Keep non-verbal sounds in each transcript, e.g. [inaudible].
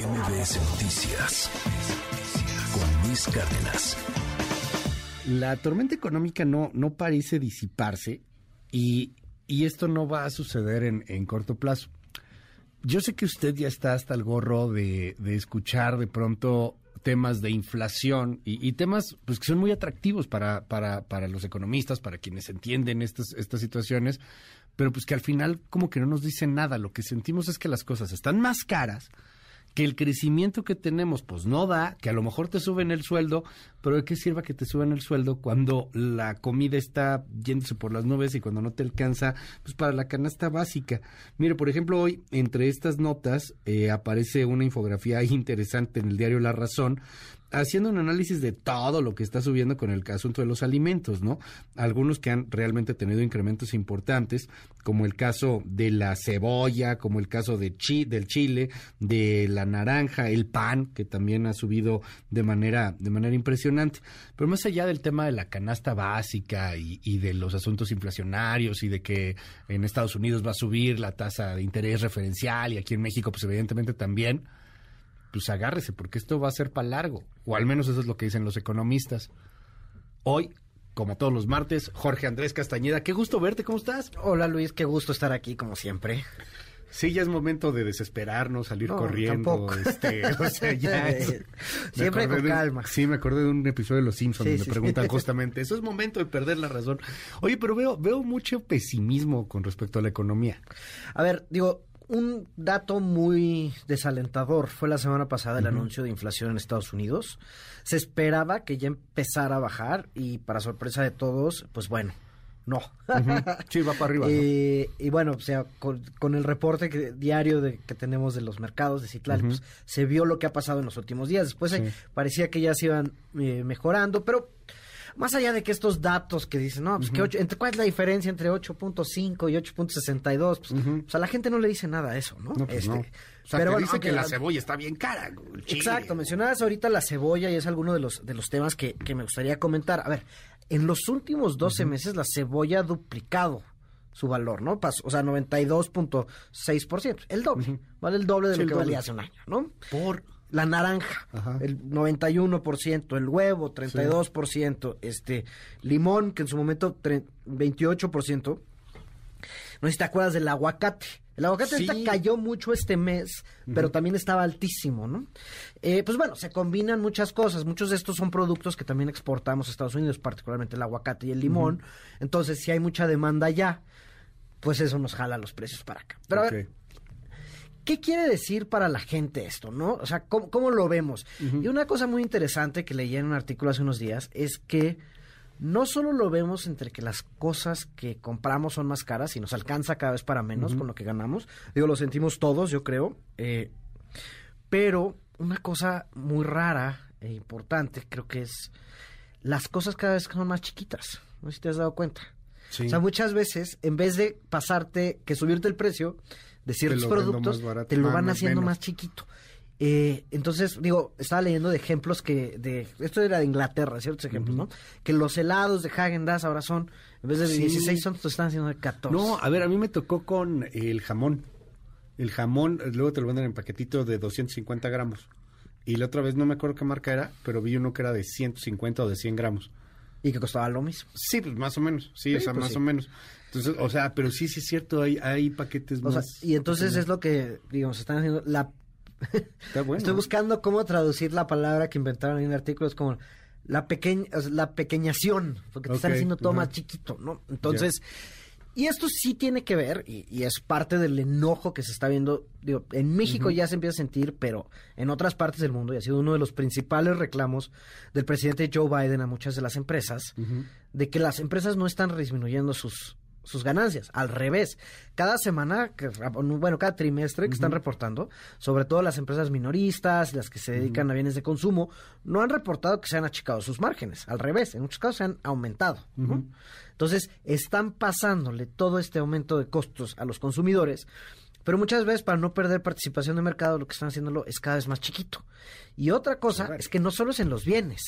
MBS Noticias con Luis Cárdenas. La tormenta económica no, no parece disiparse y, esto no va a suceder en, corto plazo. Yo sé que usted ya está hasta el gorro de, escuchar de pronto temas de inflación y, temas pues que son muy atractivos para, para, para los economistas, para quienes entienden estas, estas situaciones, pero pues que al final como que no nos dicen nada. Lo que sentimos es que las cosas están más caras, que el crecimiento que tenemos pues no da, que a lo mejor te suben el sueldo, pero ¿de qué sirva que te suban el sueldo cuando la comida está yéndose por las nubes y cuando no te alcanza pues para la canasta básica? Mire, por ejemplo, hoy entre estas notas eh, aparece una infografía [laughs] interesante en el diario La Razón haciendo un análisis de todo lo que está subiendo con el asunto de los alimentos, ¿no? Algunos que han realmente tenido incrementos importantes, como el caso de la cebolla, como el caso chi, del chile, de la naranja, el pan, que también ha subido de manera, de manera impresionante. Pero más allá del tema de la canasta básica y, y de los asuntos inflacionarios y de que en Estados Unidos va a subir la tasa de interés referencial y aquí en México, pues evidentemente también pues agárrese, porque esto va a ser para largo, o al menos eso es lo que dicen los economistas. Hoy, como todos los martes, Jorge Andrés Castañeda, qué gusto verte, ¿cómo estás? Hola Luis, qué gusto estar aquí, como siempre. Sí, ya es momento de desesperarnos, salir corriendo. Este, [laughs] o sea, ya Siempre con calma. sí, me acordé de un episodio de Los Simpsons donde preguntan [laughs] justamente, eso es momento de perder la razón. Oye, pero veo, veo mucho pesimismo con respecto a la economía. A ver, digo, un dato muy desalentador fue la semana pasada el anuncio de inflación en Estados Unidos. Se esperaba que ya empezara a bajar y para sorpresa de todos, pues bueno, no. Sí, va para arriba. [laughs] Eh, y bueno, o sea, con, el reporte diario de, que tenemos de los mercados de Citlal, pues, se vio lo que ha pasado en los últimos días. Después eh, parecía que ya se iban eh, mejorando, pero más allá de que estos datos que dicen, no, pues que ocho, entre, ¿cuál es la diferencia entre 8.5 y 8.62? Pues, pues, a la gente no le dice nada a eso, ¿no? no, pues este, pero dice que la cebolla está bien cara. Exacto, mencionabas ahorita la cebolla y es alguno de los, de los temas que, que me gustaría comentar. A ver, en los últimos 12 meses la cebolla ha duplicado su valor, ¿no? Pasó, o sea, 92.6%, el doble, vale el doble de lo que valía hace un año, ¿no? Por la naranja, el 91%, el huevo, 32%, este limón, que en su momento 28%. No sé si te acuerdas del aguacate. El aguacate cayó mucho este mes, pero también estaba altísimo, ¿no? Eh, pues bueno, se combinan muchas cosas. Muchos de estos son productos que también exportamos a Estados Unidos, particularmente el aguacate y el limón. Entonces, si hay mucha demanda allá, pues eso nos jala los precios para acá. Pero a ver, ¿Qué quiere decir para la gente esto, no? O sea, ¿cómo, lo vemos? Y una cosa muy interesante que leí en un artículo hace unos días es que no solo lo vemos entre que las cosas que compramos son más caras y nos alcanza cada vez para menos con lo que ganamos, digo, lo sentimos todos, yo creo, eh, pero una cosa muy rara e importante creo que es las cosas cada vez son más chiquitas, no sé si te has dado cuenta. O sea, muchas veces, en vez de pasarte, que subirte el precio, de ciertos productos, te lo van haciendo más chiquito. Eh, entonces, digo, estaba leyendo de ejemplos que, de esto era de Inglaterra, ciertos ejemplos, ¿no? Que los helados de Hagen Dazs ahora son, en vez de 16 son, están haciendo de 14. No, a ver, a mí me tocó con el jamón. El jamón, luego te lo venden en paquetito de 250 gramos. Y la otra vez no me acuerdo qué marca era, pero vi uno que era de 150 o de 100 gramos. ¿Y que costaba lo mismo? Sí, pues más o menos. Sí, o sea, pues más o menos. Entonces, o sea, pero sí, sí es cierto, hay, hay paquetes más. y entonces es lo que, digamos, están haciendo. La... [laughs] Estoy buscando cómo traducir la palabra que inventaron en el artículo, es como la pequeña, la pequeñación, porque te están haciendo todo más chiquito, ¿no? Entonces. Y esto sí tiene que ver, y, es parte del enojo que se está viendo, digo, en México ya se empieza a sentir, pero en otras partes del mundo, y ha sido uno de los principales reclamos del presidente Joe Biden a muchas de las empresas, de que las empresas no están disminuyendo sus, sus ganancias. Al revés, cada semana, bueno, cada trimestre que están reportando, sobre todo las empresas minoristas, las que se dedican a bienes de consumo, no han reportado que se han achicado sus márgenes. Al revés, en muchos casos se han aumentado. Entonces, están pasándole todo este aumento de costos a los consumidores. Pero muchas veces para no perder participación de mercado lo que están haciéndolo es cada vez más chiquito. Y otra cosa es que no solo es en los bienes,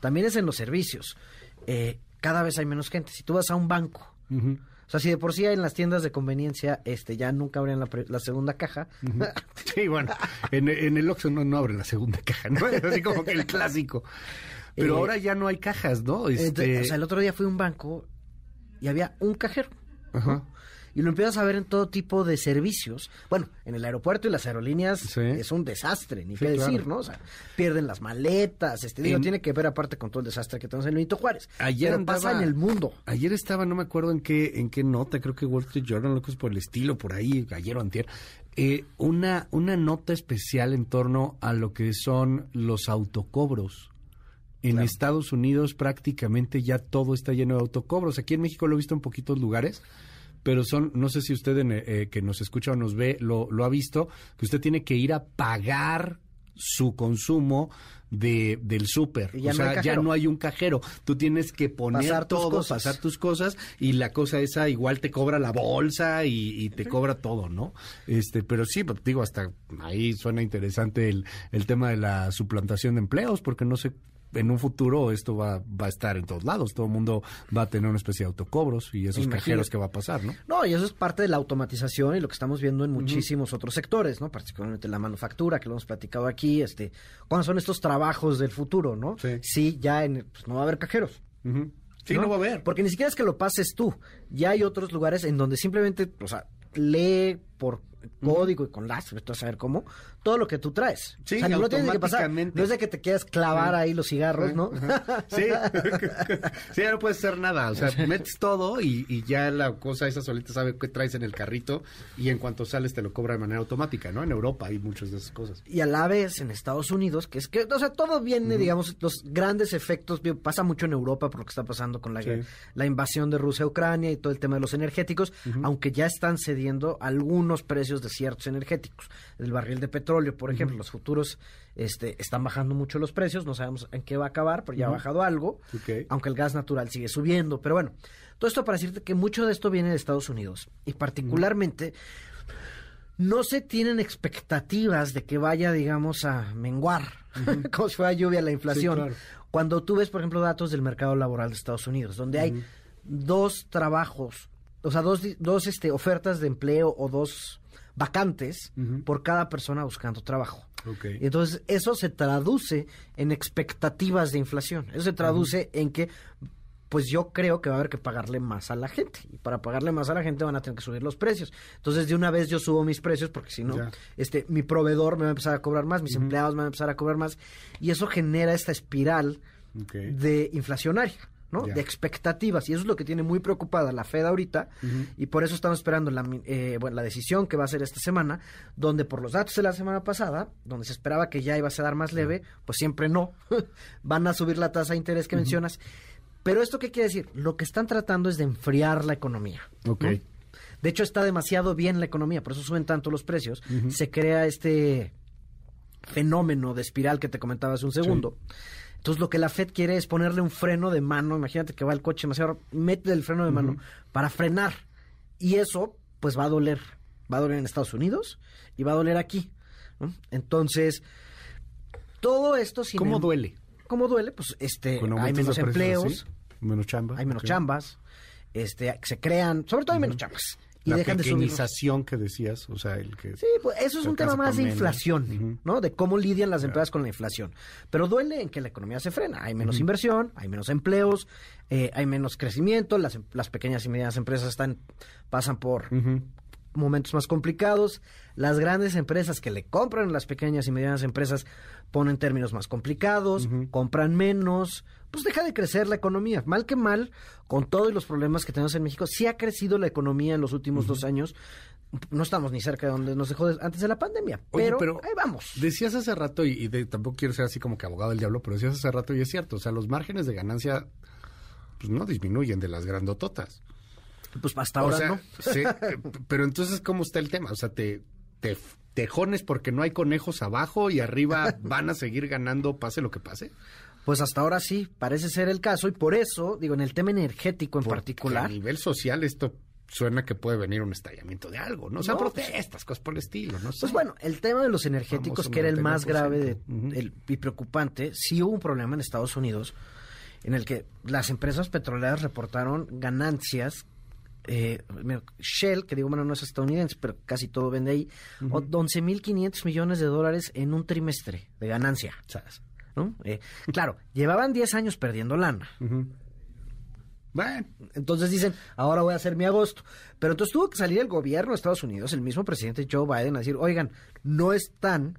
también es en los servicios. Eh, cada vez hay menos gente. Si tú vas a un banco O sea, si de por sí en las tiendas de conveniencia este ya nunca abren la, segunda caja. [laughs] Sí, bueno, [laughs] en, el Oxxo no, no abren la segunda caja, ¿no? Así como que el clásico. Pero eh, ahora ya no hay cajas, ¿no? Este... o sea, el otro día fui a un banco y había un cajero. Ajá y lo empiezas a ver en todo tipo de servicios. Bueno, en el aeropuerto y las aerolíneas es un desastre, ni qué decir, ¿no? O sea, pierden las maletas, este digo, tiene que ver aparte con todo el desastre que tenemos en Benito Juárez. Ayer pasa en el mundo. Ayer estaba, no me acuerdo en qué en qué nota, creo que Wall Street Journal, lo que es por el estilo, por ahí, ayer o antier, eh, una, una nota especial en torno a lo que son los autocobros. En Estados Unidos prácticamente ya todo está lleno de autocobros. Aquí en México lo he visto en poquitos lugares, pero son, no sé si usted eh, que nos escucha o nos ve lo, lo ha visto, que usted tiene que ir a pagar su consumo de, del súper. O sea, ya no hay un cajero. Tú tienes que poner pasar todo, cosas. pasar tus cosas y la cosa esa igual te cobra la bolsa y, te cobra todo, ¿no? Este, pero sí, pues, digo, hasta ahí suena interesante el, el tema de la suplantación de empleos, porque no sé en un futuro esto va, va a estar en todos lados. Todo el mundo va a tener una especie de autocobros y esos cajeros que va a pasar, ¿no? No, y eso es parte de la automatización y lo que estamos viendo en muchísimos otros sectores, ¿no? Particularmente la manufactura, que lo hemos platicado aquí, este, cuándo son estos trabajos del futuro, ¿no? Sí, ya en, pues, no va a haber cajeros. Sí, ¿no? va a haber. Porque ni siquiera es que lo pases tú. Ya hay otros lugares en donde simplemente, o sea, lee por código y con las, a saber cómo, todo lo que tú traes. Sí, o sea, no tienes que pasar. No es de que te quieras clavar ahí los cigarros, ¿no? Sí, [laughs] sí, ya no puedes hacer nada. O sea, metes todo y, ya la cosa esa solita sabe qué traes en el carrito y en cuanto sales te lo cobra de manera automática, ¿no? En Europa hay muchas de esas cosas. Y a la vez en Estados Unidos, que es que, o sea, todo viene, digamos, los grandes efectos, pasa mucho en Europa por lo que está pasando con la, la invasión de Rusia a Ucrania y todo el tema de los energéticos, aunque ya están cediendo algunos precios de ciertos energéticos. El barril de petróleo, por ejemplo, los futuros este, están bajando mucho los precios, no sabemos en qué va a acabar, pero ya ha bajado algo, aunque el gas natural sigue subiendo. Pero bueno, todo esto para decirte que mucho de esto viene de Estados Unidos y particularmente... no se tienen expectativas de que vaya, digamos, a menguar, [laughs] como si fuera lluvia la inflación. Cuando tú ves, por ejemplo, datos del mercado laboral de Estados Unidos, donde hay dos trabajos, o sea, dos, dos este, ofertas de empleo o dos vacantes por cada persona buscando trabajo. Entonces eso se traduce en expectativas de inflación. Eso se traduce en que pues yo creo que va a haber que pagarle más a la gente. Y para pagarle más a la gente van a tener que subir los precios. Entonces, de una vez yo subo mis precios porque si no, este, mi proveedor me va a empezar a cobrar más, mis empleados me van a empezar a cobrar más. Y eso genera esta espiral de inflacionaria. ¿No? De expectativas. Y eso es lo que tiene muy preocupada la Fed ahorita. Y por eso estamos esperando la, eh, bueno, la decisión que va a ser esta semana, donde por los datos de la semana pasada, donde se esperaba que ya iba a ser más leve, pues siempre no. [laughs] Van a subir la tasa de interés que mencionas. Pero esto qué quiere decir? Lo que están tratando es de enfriar la economía. De hecho, está demasiado bien la economía, por eso suben tanto los precios. Se crea este fenómeno de espiral que te comentaba hace un segundo. Entonces lo que la Fed quiere es ponerle un freno de mano, imagínate que va el coche demasiado, mete el freno de mano para frenar. Y eso pues va a doler, va a doler en Estados Unidos y va a doler aquí. Entonces, todo esto... ¿Cómo em- duele? ¿Cómo duele? Pues este, hay menos empleos. Menos chambas. Hay menos chambas. Este, se crean, sobre todo hay menos chambas y la dejan de que decías, o sea, el que... Sí, pues eso es un tema más de inflación, ¿no? De cómo lidian las empresas con la inflación. Pero duele en que la economía se frena. Hay menos inversión, hay menos empleos, eh, hay menos crecimiento, las, las pequeñas y medianas empresas están pasan por momentos más complicados. Las grandes empresas que le compran a las pequeñas y medianas empresas ponen términos más complicados, compran menos, pues deja de crecer la economía. Mal que mal, con todos los problemas que tenemos en México, sí ha crecido la economía en los últimos dos años. No estamos ni cerca de donde nos dejó antes de la pandemia, pero, ahí vamos. Decías hace rato, y, tampoco quiero ser así como que abogado del diablo, pero decías hace rato, y es cierto, o sea, los márgenes de ganancia pues no disminuyen de las grandototas. Pues hasta ahora no. Sí, [laughs] pero entonces, ¿cómo está el tema? O sea, te, te tejones porque no hay conejos abajo y arriba [laughs] van a seguir ganando pase lo que pase. Pues hasta ahora sí, parece ser el caso y por eso, digo, en el tema energético en particular. A nivel social esto suena que puede venir un estallamiento de algo, ¿no? O sea, protestas, cosas por el estilo, ¿no? Pues bueno, el tema de los energéticos, que era el más grave y preocupante, sí hubo un problema en Estados Unidos en el que las empresas petroleras reportaron ganancias eh, Shell, que digo, bueno, no es estadounidense, pero casi todo vende ahí, uh -huh. 11.500 millones de dólares en un trimestre de ganancia. ¿sabes? ¿No? Eh, claro, [laughs] llevaban 10 años perdiendo lana. Uh -huh. Bueno, entonces dicen, ahora voy a hacer mi agosto. Pero entonces tuvo que salir el gobierno de Estados Unidos, el mismo presidente Joe Biden, a decir, oigan, no están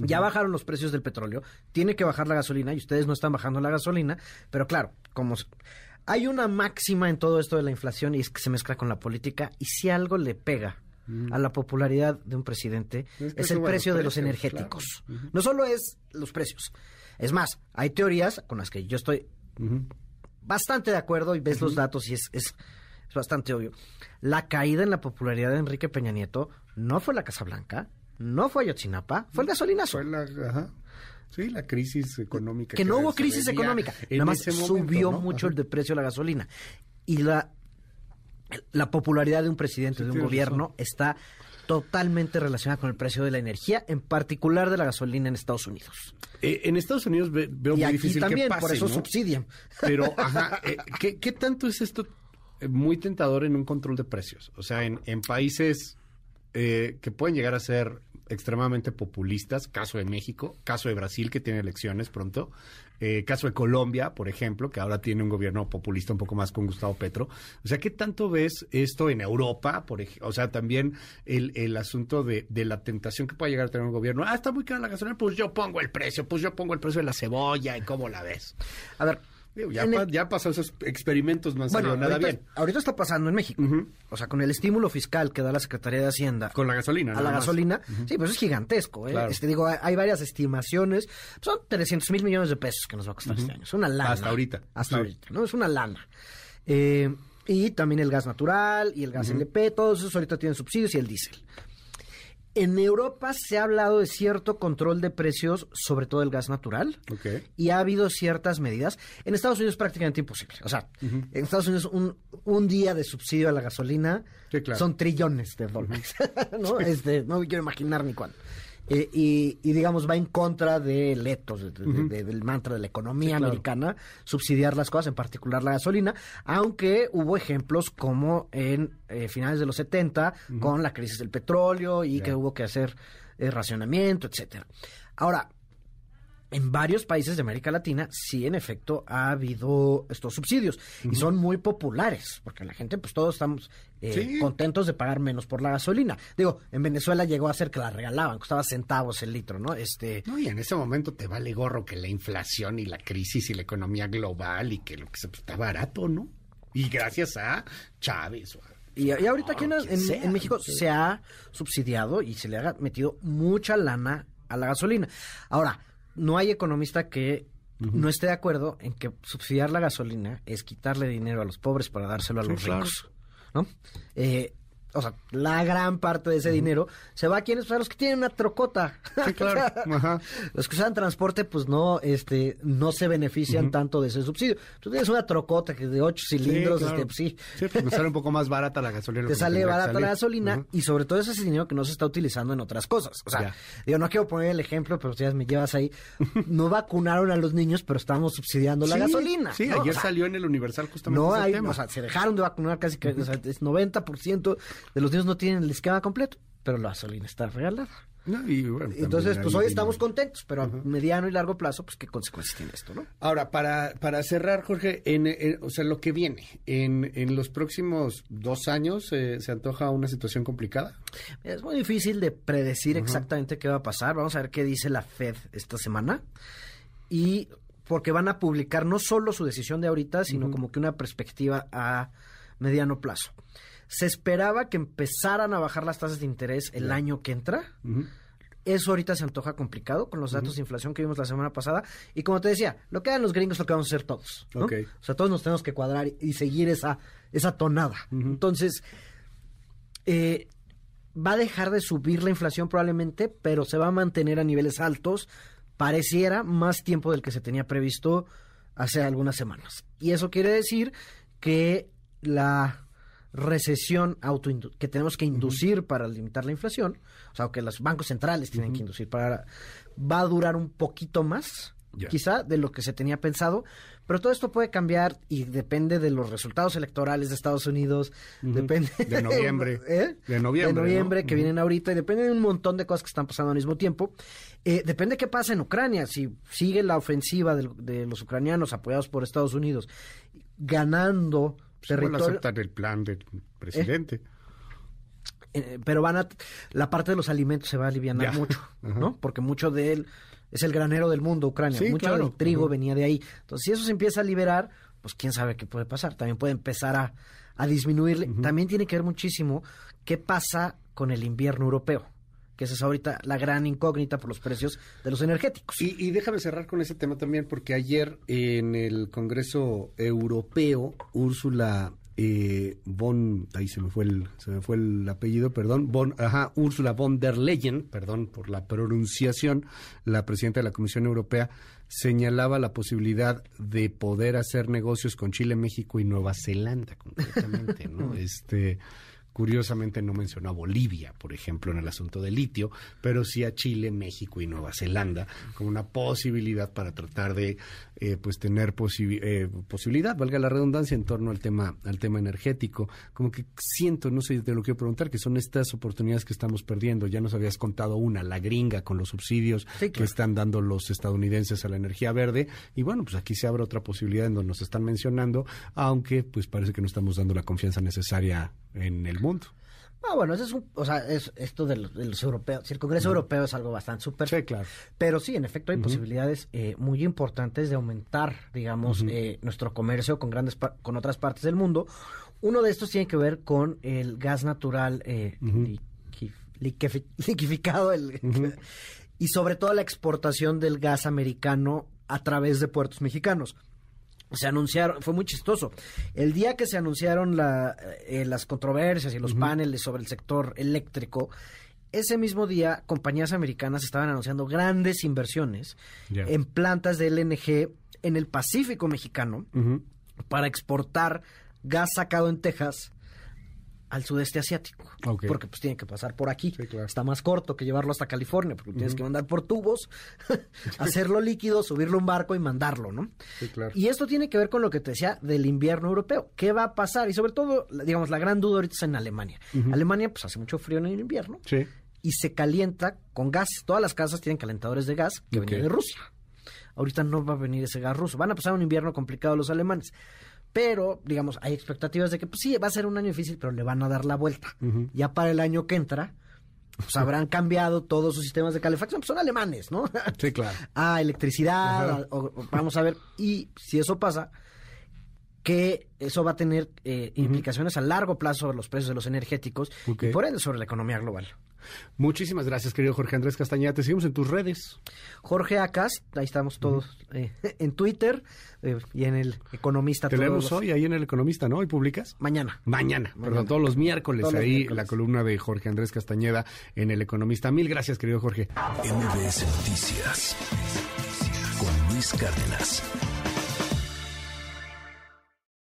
ya bajaron los precios del petróleo, tiene que bajar la gasolina y ustedes no están bajando la gasolina, pero claro, como hay una máxima en todo esto de la inflación y es que se mezcla con la política y si algo le pega mm. a la popularidad de un presidente es, es el precio de los energéticos. Claro. Uh -huh. No solo es los precios, es más, hay teorías con las que yo estoy uh -huh. bastante de acuerdo y ves uh -huh. los datos y es, es, es bastante obvio. La caída en la popularidad de Enrique Peña Nieto no fue la Casa Blanca, no fue Ayotzinapa, fue el gasolinazo. Fue la, ajá. Sí, la crisis económica. Que, que no hubo crisis económica. Nada más momento, subió ¿no? mucho el precio de la gasolina. Y la, la popularidad de un presidente, sí, de un gobierno, razón. está totalmente relacionada con el precio de la energía, en particular de la gasolina en Estados Unidos. Eh, en Estados Unidos ve, veo y muy aquí difícil también, que pase, por eso ¿no? subsidian. Pero, [laughs] ajá, eh, ¿qué, ¿qué, tanto es esto eh, muy tentador en un control de precios? O sea, en, en países eh, que pueden llegar a ser extremadamente populistas, caso de México, caso de Brasil que tiene elecciones pronto, eh, caso de Colombia, por ejemplo, que ahora tiene un gobierno populista un poco más con Gustavo Petro. O sea, ¿qué tanto ves esto en Europa? Por o sea, también el, el asunto de, de, la tentación que puede llegar a tener un gobierno. Ah, está muy cara la gasolina, pues yo pongo el precio, pues yo pongo el precio de la cebolla y cómo la ves. A ver, ya, pa, el... ya pasó esos experimentos, no han bueno, salido nada ahorita, bien. Ahorita está pasando en México. Uh -huh. O sea, con el estímulo fiscal que da la Secretaría de Hacienda. Con la gasolina, A la más. gasolina. Uh -huh. Sí, pues es gigantesco. ¿eh? Claro. Este, digo, hay, hay, varias estimaciones. Son 300 mil millones de pesos que nos va a costar uh -huh. este año. Es una lana. Hasta ahorita. Hasta ahorita, ¿no? Es una lana. Eh, y también el gas natural y el gas LP, todos esos ahorita tienen subsidios y el diésel. En Europa se ha hablado de cierto control de precios, sobre todo el gas natural, okay. y ha habido ciertas medidas. En Estados Unidos es prácticamente imposible. O sea, uh -huh. en Estados Unidos un, un, día de subsidio a la gasolina sí, claro. son trillones de dólares. Uh [laughs] -huh. ¿no? Este, no me quiero imaginar ni cuándo. Eh, y, y, digamos va en contra de, de, uh -huh. de, del mantra de la economía sí, claro. americana, subsidiar las cosas, en particular la gasolina, aunque hubo ejemplos como en eh, finales de los 70 uh -huh. con la crisis del petróleo y yeah. que hubo que hacer eh, racionamiento, etcétera. Ahora, en varios países de América Latina sí en efecto ha habido estos subsidios. Uh -huh. y son muy populares porque la gente pues todos estamos eh, sí. contentos de pagar menos por la gasolina. Digo en Venezuela llegó a ser que la regalaban costaba centavos el litro no este no y en ese momento te vale gorro que la inflación y la crisis y la economía global y que lo que se pues, está barato no y gracias a Chávez y, y, ahorita aquí en, en, México se ha subsidiado y se le ha metido mucha lana a la gasolina. Ahora no hay economista que uh -huh. no esté de acuerdo en que subsidiar la gasolina es quitarle dinero a los pobres para dárselo a los ricos. ¿No? Eh, o sea, la gran parte de ese uh -huh. dinero se va a quienes, a los que tienen una trocota. Sí, [laughs] claro. Ajá. Los que usan transporte, pues no, este, no se benefician uh -huh. tanto de ese subsidio. Tú tienes una trocota que de ocho cilindros, sí, claro. este, pues sí. Sí, pues me sale un poco más barata la gasolina. Te sale barata la gasolina y sobre todo ese dinero que no se está utilizando en otras cosas. O sea, ya. digo, no quiero poner el ejemplo, pero si ya me llevas ahí. [laughs] No vacunaron a los niños, pero estamos subsidiando la gasolina. Sí, ¿no? ayer o sea, salió en el Universal justamente no ese hay, tema. O sea, se dejaron de vacunar casi que, o sea, es 90% de los niños no tienen el esquema completo, pero la gasolina está regalada. No, y bueno, Entonces, pues hoy estamos contentos, pero a mediano y largo plazo, pues qué consecuencias tiene esto, ¿no? Ahora, para, para cerrar, Jorge, en, en, o sea, lo que viene, en, en los próximos dos años, eh, ¿se antoja una situación complicada? Es muy difícil de predecir exactamente qué va a pasar. Vamos a ver qué dice la Fed esta semana. Y porque van a publicar no solo su decisión de ahorita, sino como que una perspectiva a mediano plazo se esperaba que empezaran a bajar las tasas de interés el año que entra. Uh -huh. Eso ahorita se antoja complicado con los datos uh -huh. de inflación que vimos la semana pasada. Y como te decía, lo que hagan los gringos es lo que vamos a hacer todos. ¿no? Okay. O sea, todos nos tenemos que cuadrar y seguir esa, esa tonada. Uh -huh. Entonces, eh, va a dejar de subir la inflación probablemente, pero se va a mantener a niveles altos. Pareciera más tiempo del que se tenía previsto hace algunas semanas. Y eso quiere decir que la recesión auto que tenemos que inducir uh -huh. para limitar la inflación, o sea, que los bancos centrales tienen uh -huh. que inducir para va a durar un poquito más quizá de lo que se tenía pensado, pero todo esto puede cambiar y depende de los resultados electorales de Estados Unidos, depende de [laughs] noviembre, ¿eh? de noviembre, de noviembre que vienen ahorita y depende de un montón de cosas que están pasando al mismo tiempo. Eh, depende de qué pasa en Ucrania, si sigue la ofensiva de, los ucranianos apoyados por Estados Unidos ganando pues territorio. aceptar el plan del presidente. Eh, pero van a la parte de los alimentos se va a aliviar mucho, [laughs] ¿no? Porque mucho de él es el granero del mundo, Ucrania. Mucho del trigo venía de ahí. Entonces, si eso se empieza a liberar, pues quién sabe qué puede pasar. También puede empezar a, a disminuirle. También tiene que ver muchísimo qué pasa con el invierno europeo que esa es ahorita la gran incógnita por los precios de los energéticos. Y, y, déjame cerrar con ese tema también, porque ayer en el Congreso Europeo, Úrsula eh, von, ahí se me fue el, se me fue el apellido, perdón, von, ajá, Úrsula von der Leyen, perdón por la pronunciación, la presidenta de la Comisión Europea señalaba la posibilidad de poder hacer negocios con Chile, México y Nueva Zelanda, [laughs] concretamente, ¿no? este Curiosamente no mencionó a Bolivia, por ejemplo, en el asunto del litio, pero sí a Chile, México y Nueva Zelanda como una posibilidad para tratar de eh, pues tener eh, posibilidad, valga la redundancia, en torno al tema al tema energético. Como que siento, no sé, te lo quiero preguntar, que son estas oportunidades que estamos perdiendo. Ya nos habías contado una, la gringa con los subsidios que están dando los estadounidenses a la energía verde. Y bueno, pues aquí se abre otra posibilidad en donde nos están mencionando, aunque pues parece que no estamos dando la confianza necesaria en el mundo. Ah, bueno, eso es o sea, es esto de los, europeos. Si el Congreso Europeo es algo bastante súper. Sí, claro. Pero sí, en efecto, hay posibilidades eh, muy importantes de aumentar, digamos, eh, nuestro comercio con grandes con otras partes del mundo. Uno de estos tiene que ver con el gas natural eh, [laughs] el, [laughs] y sobre todo la exportación del gas americano a través de puertos mexicanos se anunciaron, fue muy chistoso. El día que se anunciaron la, eh, las controversias y los paneles sobre el sector eléctrico, ese mismo día compañías americanas estaban anunciando grandes inversiones en plantas de LNG en el Pacífico mexicano para exportar gas sacado en Texas al sudeste asiático. Porque pues tiene que pasar por aquí. Está más corto que llevarlo hasta California, porque tienes que mandar por tubos, [laughs] hacerlo líquido, subirlo a un barco y mandarlo, ¿no? Y esto tiene que ver con lo que te decía del invierno europeo. ¿Qué va a pasar? Y sobre todo, digamos, la gran duda ahorita es en Alemania. Alemania pues hace mucho frío en el invierno. Y se calienta con gas. Todas las casas tienen calentadores de gas que vienen de Rusia. Ahorita no va a venir ese gas ruso. Van a pasar un invierno complicado los alemanes. Pero, digamos, hay expectativas de que, pues sí, va a ser un año difícil, pero le van a dar la vuelta. Ya para el año que entra, pues [laughs] habrán cambiado todos sus sistemas de calefacción. Pues son alemanes, ¿no? Sí, claro. [laughs] ah, electricidad, vamos a ver. Y si eso pasa, que eso va a tener eh, implicaciones a largo plazo sobre los precios de los energéticos y por ende sobre la economía global. Muchísimas gracias, querido Jorge Andrés Castañeda. Te seguimos en tus redes. Jorge Acas, ahí estamos todos eh, [laughs] en Twitter eh, y en El Economista. Te leemos hoy ahí en El Economista, ¿no? ¿Hoy publicas? Mañana. Mañana, perdón, todos los miércoles ahí la columna de Jorge Andrés Castañeda en El Economista. Mil gracias, querido Jorge. MBS Noticias con Luis Cárdenas.